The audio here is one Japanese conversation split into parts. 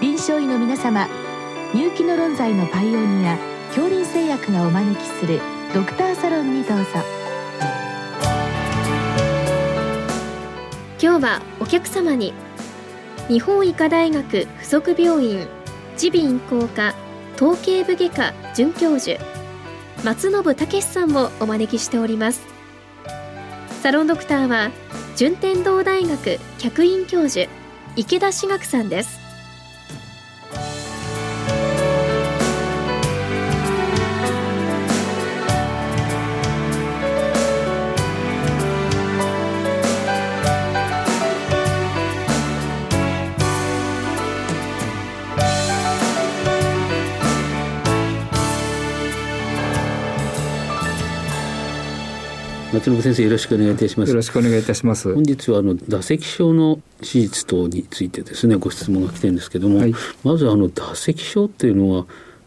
臨床医の皆様入気の論剤のパイオニア恐林製薬がお招きするドクターサロンにどうぞ。今日はお客様に日本医科大学附属病院耳鼻咽喉科統計部外科准教授松信武さんをお招きしております。サロンドクターは順天堂大学客員教授池田志学さんです。松信先生よろしくお願いいたします。よろしくお願いいたします。本日はあの唾石症の手術等についてですねご質問が来てるんですけども、はい、まずあの唾石症っていうのは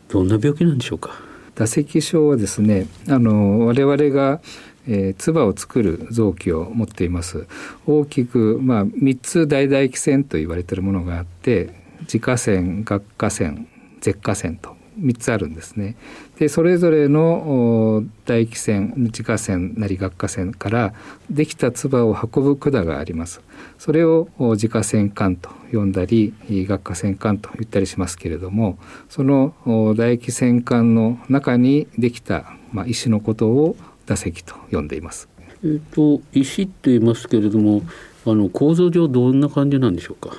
どんな病気なんでしょうか？唾石症はですねあの我々がえー、唾を作る臓器を持っています。大きく、まあ、3つ大唾液腺と言われているものがあって自家腺顎下腺舌下腺と3つあるんですね。でそれぞれの唾液腺自家腺なり顎下腺からできた唾を運ぶ管があります。それを自家腺管と呼んだり顎下腺管と言ったりしますけれどもその唾液腺管の中にできた、まあ、石のことを唾石と呼んでいます。えっと石と言いますけれどもあの構造上どんな感じなんでしょうか？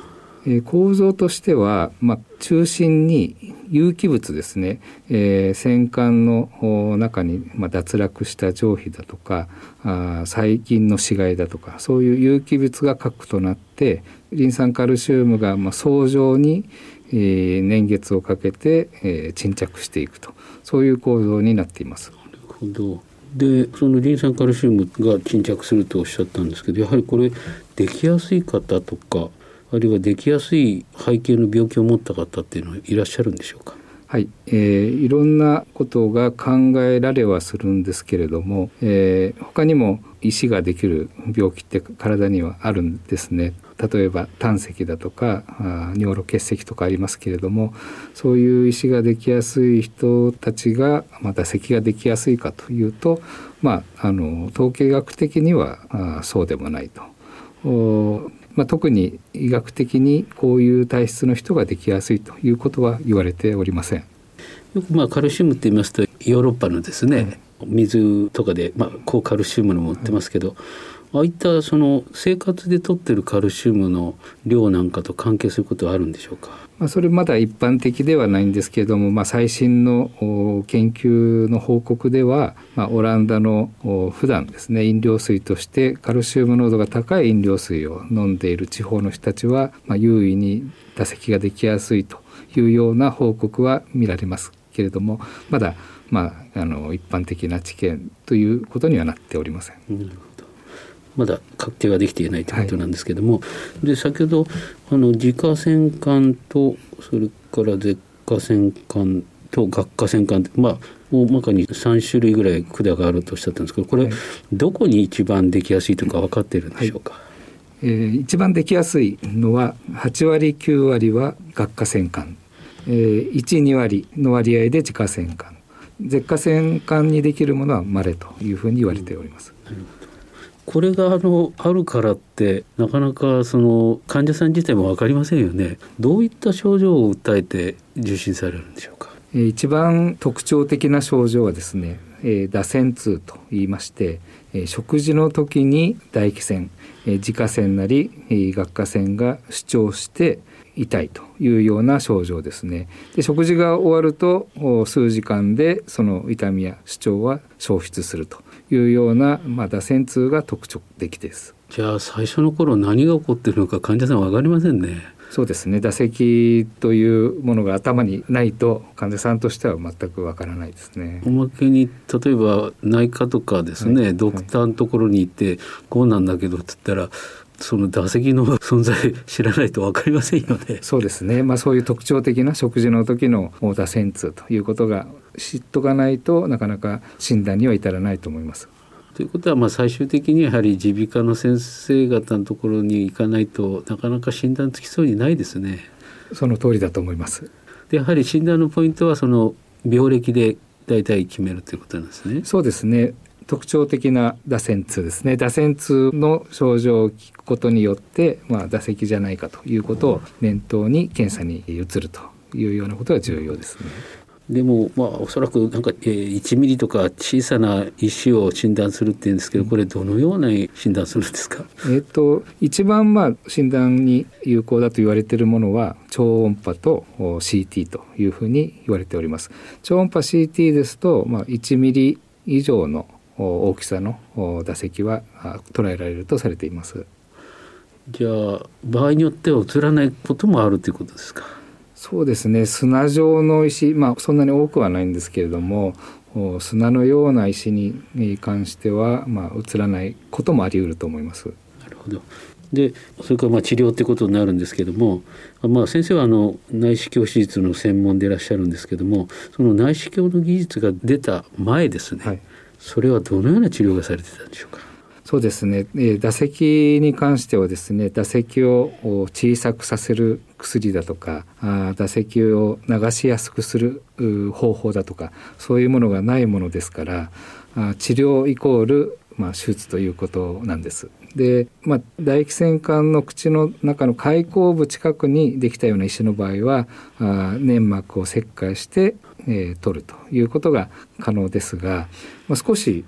え構造としては、まあ、中心に有機物ですね、えー、戦艦の中に、まあ、脱落した上皮だとかあ細菌の死骸だとかそういう有機物が核となってリン酸カルシウムが、まあ、層状に、えー、年月をかけて、えー、沈着していくと。そういう構造になっています。なるほど。でそのリン酸カルシウムが沈着するとおっしゃったんですけどやはりこれできやすい方とかあるいはできやすい背景の病気を持った方っていうのはいらっしゃるんでしょうか？はい、えー、いろんなことが考えられはするんですけれども、えー、他にも石ができる病気って体にはあるんですね。例えば胆石だとかあ尿路結石とかありますけれどもそういう石ができやすい人たちがまた咳ができやすいかというと、まあ、あの統計学的にはあそうでもないと。まあ、特に医学的にこういう体質の人ができやすいということは言われておりません。よくまあカルシウムって言いますとヨーロッパのですね、水とかでまあ高カルシウムの持ってますけど、ああいったその生活で取ってるカルシウムの量なんかと関係することはあるんでしょうか？まあ、それまだ一般的ではないんですけれども、まあ、最新の研究の報告では、まあ、オランダの普段ですね飲料水としてカルシウム濃度が高い飲料水を飲んでいる地方の人たちは、まあ、優位に唾石ができやすいというような報告は見られますけれどもまだ、まあ、あの一般的な知見ということにはなっておりません。うんまだ確定はできていないということなんですけども、はい、で先ほどあの自家腺管とそれから舌下腺管と顎下腺管まあ大まかに3種類ぐらい管があるとおっしゃったんですけどこれ、はい、どこに一番できやすいとか分かっているんでしょうか、はい、えー、一番できやすいのは8割9割は顎下腺管、えー、12割の割合で自家腺管舌下腺管にできるものは稀というふうに言われております。うんこれがあのあるからってなかなかその患者さん自体も分かりませんよね。どういった症状を訴えて受診されるんでしょうか？一番特徴的な症状はですね打線痛と言いまして食事の時に唾液腺自家腺なり顎下腺が主張して痛いというような症状ですね。で食事が終わると数時間でその痛みや主張は消失するというような、まあ、打線痛が特徴的です。じゃあ最初の頃何が起こっているのか患者さん分かりませんね。そうですね。打席というものが頭にないと患者さんとしては全くわからないですね。おまけに例えば内科とかですね、はい、ドクターのところに行って、こうなんだけどって言ったらその打席の存在知らないと分かりませんよね。そうですね。まあそういう特徴的な食事の時の打線痛ということが知っとかないとなかなか診断には至らないと思います。ということはまあ最終的にやはり耳鼻科の先生方のところに行かないとなかなか診断つきそうにないですね。その通りだと思います。でやはり診断のポイントはその病歴で大体決めるということなんですね。そうですね。特徴的な打線痛ですね打線痛の症状を聞くことによって、まあ、打席じゃないかということを念頭に検査に移るというようなことが重要ですね。でもまあおそらくなんか、えー、1ミリとか小さな石を診断するっていうんですけどこれどのような診断するんですか、えーと、一番まあ診断に有効だと言われているものは超音波と CT というふうに言われております。超音波 CT ですと、まあ、1ミリ以上の大きさの打席は捉えられるとされています。じゃあ場合によっては映らないこともあるということですか？そうですね砂状の石まあそんなに多くはないんですけれども砂のような石に関しては、まあ、映らないこともあり得ると思います。なるほどでそれからまあ治療ってことになるんですけども、まあ、先生はあの内視鏡手術の専門でいらっしゃるんですけどもその内視鏡の技術が出た前ですね、はい、それはどのような治療がされてたんでしょうか？そうですね、え打席に関してはですね打席を小さくさせる薬だとかあ打席を流しやすくする方法だとかそういうものがないものですからあ治療イコール、まあ、手術ということなんです。で、まあ、唾液腺管の口の中の開口部近くにできたような石の場合はあ粘膜を切開して、えー、取るということが可能ですが、まあ、少し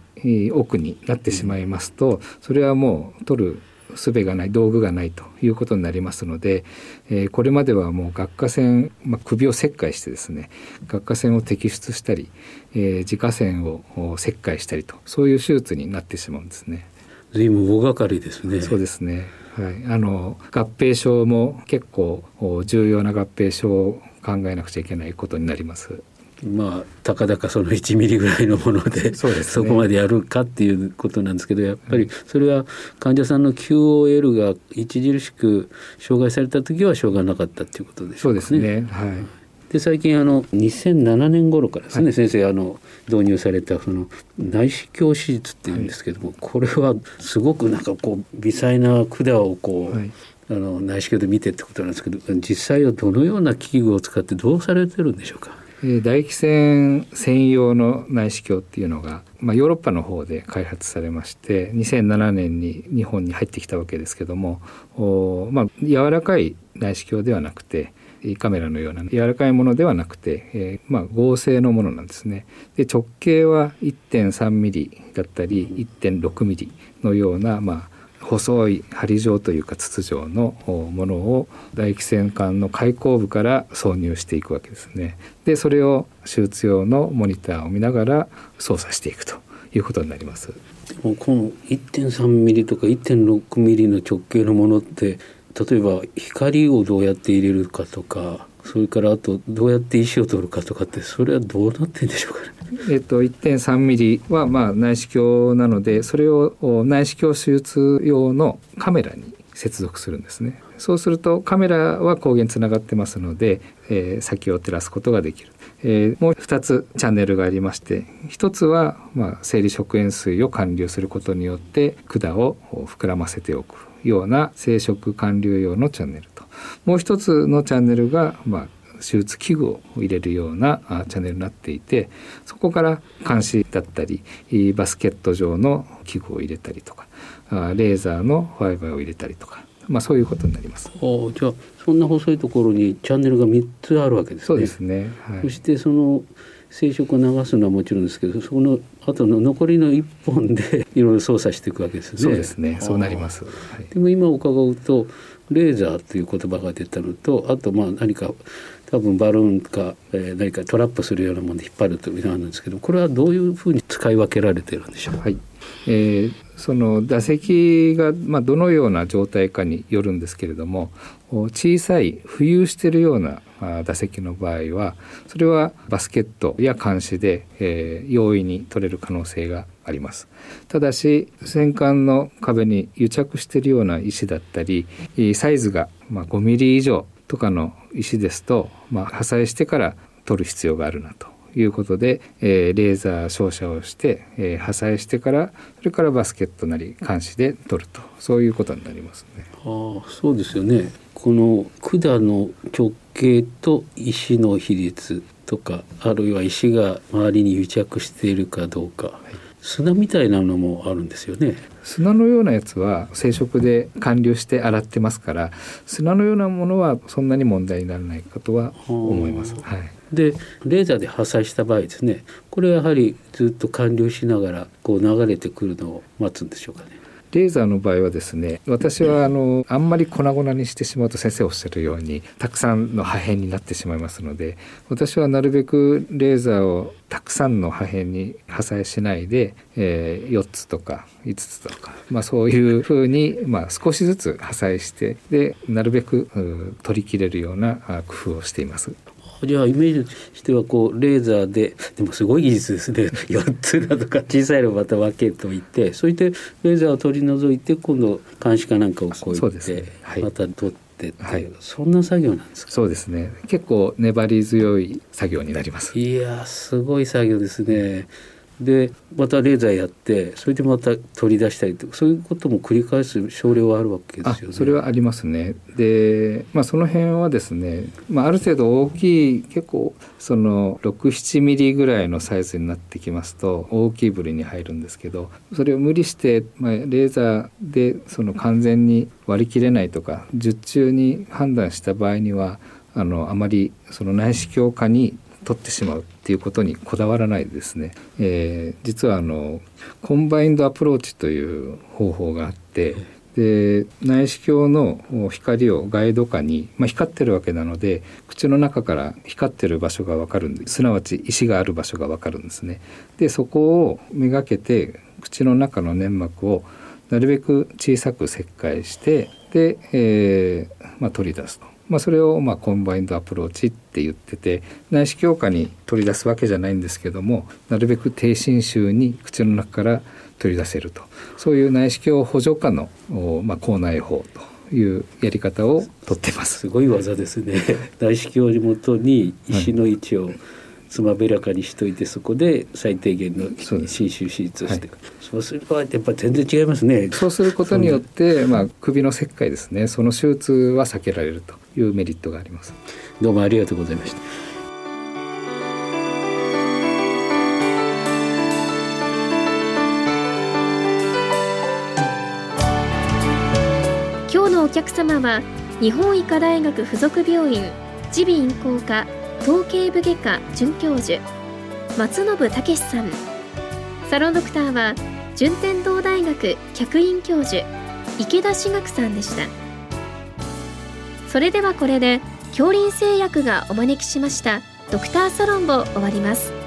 奥になってしまいますとそれはもう取る術がない道具がないということになりますので、えー、これまではもう顎下腺、まあ、首を切開してですね顎下腺を摘出したり、えー、自家腺を切開したりとそういう手術になってしまうんですね。随分大掛かりですね。そうですね。はい、あの合併症も結構重要な合併症を考えなくちゃいけないことになります。まあたかだかその1ミリぐらいのもので そ、ね、そこまでやるかっていうことなんですけどやっぱりそれは患者さんの QOL が著しく障害された時はしょうがなかったっていうことでしょうかね。そうですねはいで最近あの2007年頃からですね、はい、先生あの導入されたその内視鏡手術っていうんですけども、はい、これはすごくなんかこう微細な管をこう、はい、あの内視鏡で見てってことなんですけど実際はどのような器具を使ってどうされてるんでしょうか？唾液腺専用の内視鏡っていうのが、まあ、ヨーロッパの方で開発されまして2007年に日本に入ってきたわけですけどもお、まあ、柔らかい内視鏡ではなくて胃カメラのような柔らかいものではなくて、えー、まあ、合成のものなんですね。で直径は1.3ミリだったり1.6ミリのような、まあ、細い針状というか筒状のものを唾液腺管の開口部から挿入していくわけですね。でそれを手術用のモニターを見ながら操作していくということになります。この1.3ミリとか1.6ミリの直径のものって例えば光をどうやって入れるかとかそれからあとどうやって石を取るかとかってそれはどうなってんでしょうかね。えっと、1.3ミリはまあ内視鏡なのでそれを内視鏡手術用のカメラに接続するんですね。そうするとカメラは光源つながってますので、えー、先を照らすことができる。えー、もう2つチャンネルがありまして1つは、まあ、生理食塩水を管理することによって管を膨らませておくような生殖管理用のチャンネルともう1つのチャンネルが、まあ、手術器具を入れるようなチャンネルになっていてそこから監視だったりバスケット状の器具を入れたりとかレーザーのファイバーを入れたりとか、まあ、そういうことになります。じゃあそんな細いところにチャンネルが3つあるわけですね。そうですね、はい、そしてその生殖を流すのはもちろんですけどその後の残りの1本で いろいろ操作していくわけですね。そうですね。そうなります、はい、でも今伺うとレーザーという言葉が出たのとあとまあ何か多分バルーンか、えー、何かトラップするようなもので引っ張るというのがあるんですけどこれはどういうふうに使い分けられてるんでしょう？はい、えー、その打席が、まあ、どのような状態かによるんですけれども小さい浮遊しているような打席の場合はそれはバスケットや監視で、えー、容易に取れる可能性があります。ただし戦艦の壁に癒着しているような石だったりサイズがまあ5ミリ以上とかの石ですと、まあ、破砕してから取る必要があるなと。いうことで、えー、レーザー照射をして、えー、破砕してからそれからバスケットなり監視で取るとそういうことになりますね。あそうですよねこの管の直径と石の比率とかあるいは石が周りに癒着しているかどうか、はい、砂みたいなのもあるんですよね。砂のようなやつは生殖で完了して洗ってますから砂のようなものはそんなに問題にならないかとは思います。はいでレーザーで破砕した場合ですねこれはやはりずっと完了しながらこう流れてくるのを待つんでしょうかね。レーザーの場合はですね私はあのあんまり粉々にしてしまうと先生おっしゃるようにたくさんの破片になってしまいますので私はなるべくレーザーをたくさんの破片に破砕しないで、えー、4つとか5つとか、まあ、そういうふうに、まあ、少しずつ破砕してでなるべく取り切れるような工夫をしています。じゃあイメージとしてはこうレーザーででもすごい技術ですね4つだとか小さいのまた分けといてそしてレーザーを取り除いて今度監視かなんかをこういって、ね。はい、また取って。はい、そんな作業なんですか？そうですね。結構粘り強い作業になります。いやすごい作業ですねでまたレーザーやってそれでまた取り出したりとかそういうことも繰り返す症例はあるわけですよね。それはありますね。で、まあ、その辺はですね、まあ、ある程度大きい結構その67ミリぐらいのサイズになってきますと大きい部類に入るんですけどそれを無理して、まあ、レーザーでその完全に取りきれないとか術中に判断した場合にはあのあまりその内視鏡下に取ってしまうっていうことにこだわらないですね、えー、実はあの combined approach という方法があってで内視鏡の光をガイド下に、まあ、光ってるわけなので口の中から光ってる場所が分かるんですなわち石がある場所が分かるんですね。でそこをめがけて口の中の粘膜をなるべく小さく切開してで、えーまあ、取り出すと。まあ、それをまあ combined approach って言ってて内視鏡下に取り出すわけじゃないんですけどもなるべく低侵襲に口の中から取り出せるとそういう内視鏡補助下の、まあ、口内法というやり方をとってます。すごい技ですね。内視鏡をもとに石の位置を、はい、つまびらかにしといてそこで最低限の侵襲手術をして、はい、そうするとやっぱ全然違いますね。そうすることによってまあ首の切開ですね。その手術は避けられるというメリットがあります。どうもありがとうございました。今日のお客様は日本医科大学附属病院耳鼻咽喉科統計部外科准教授松信武さん。サロンドクターは順天堂大学客員教授池田志学さんでした。それではこれで恐林製薬がお招きしましたドクターサロンを終わります。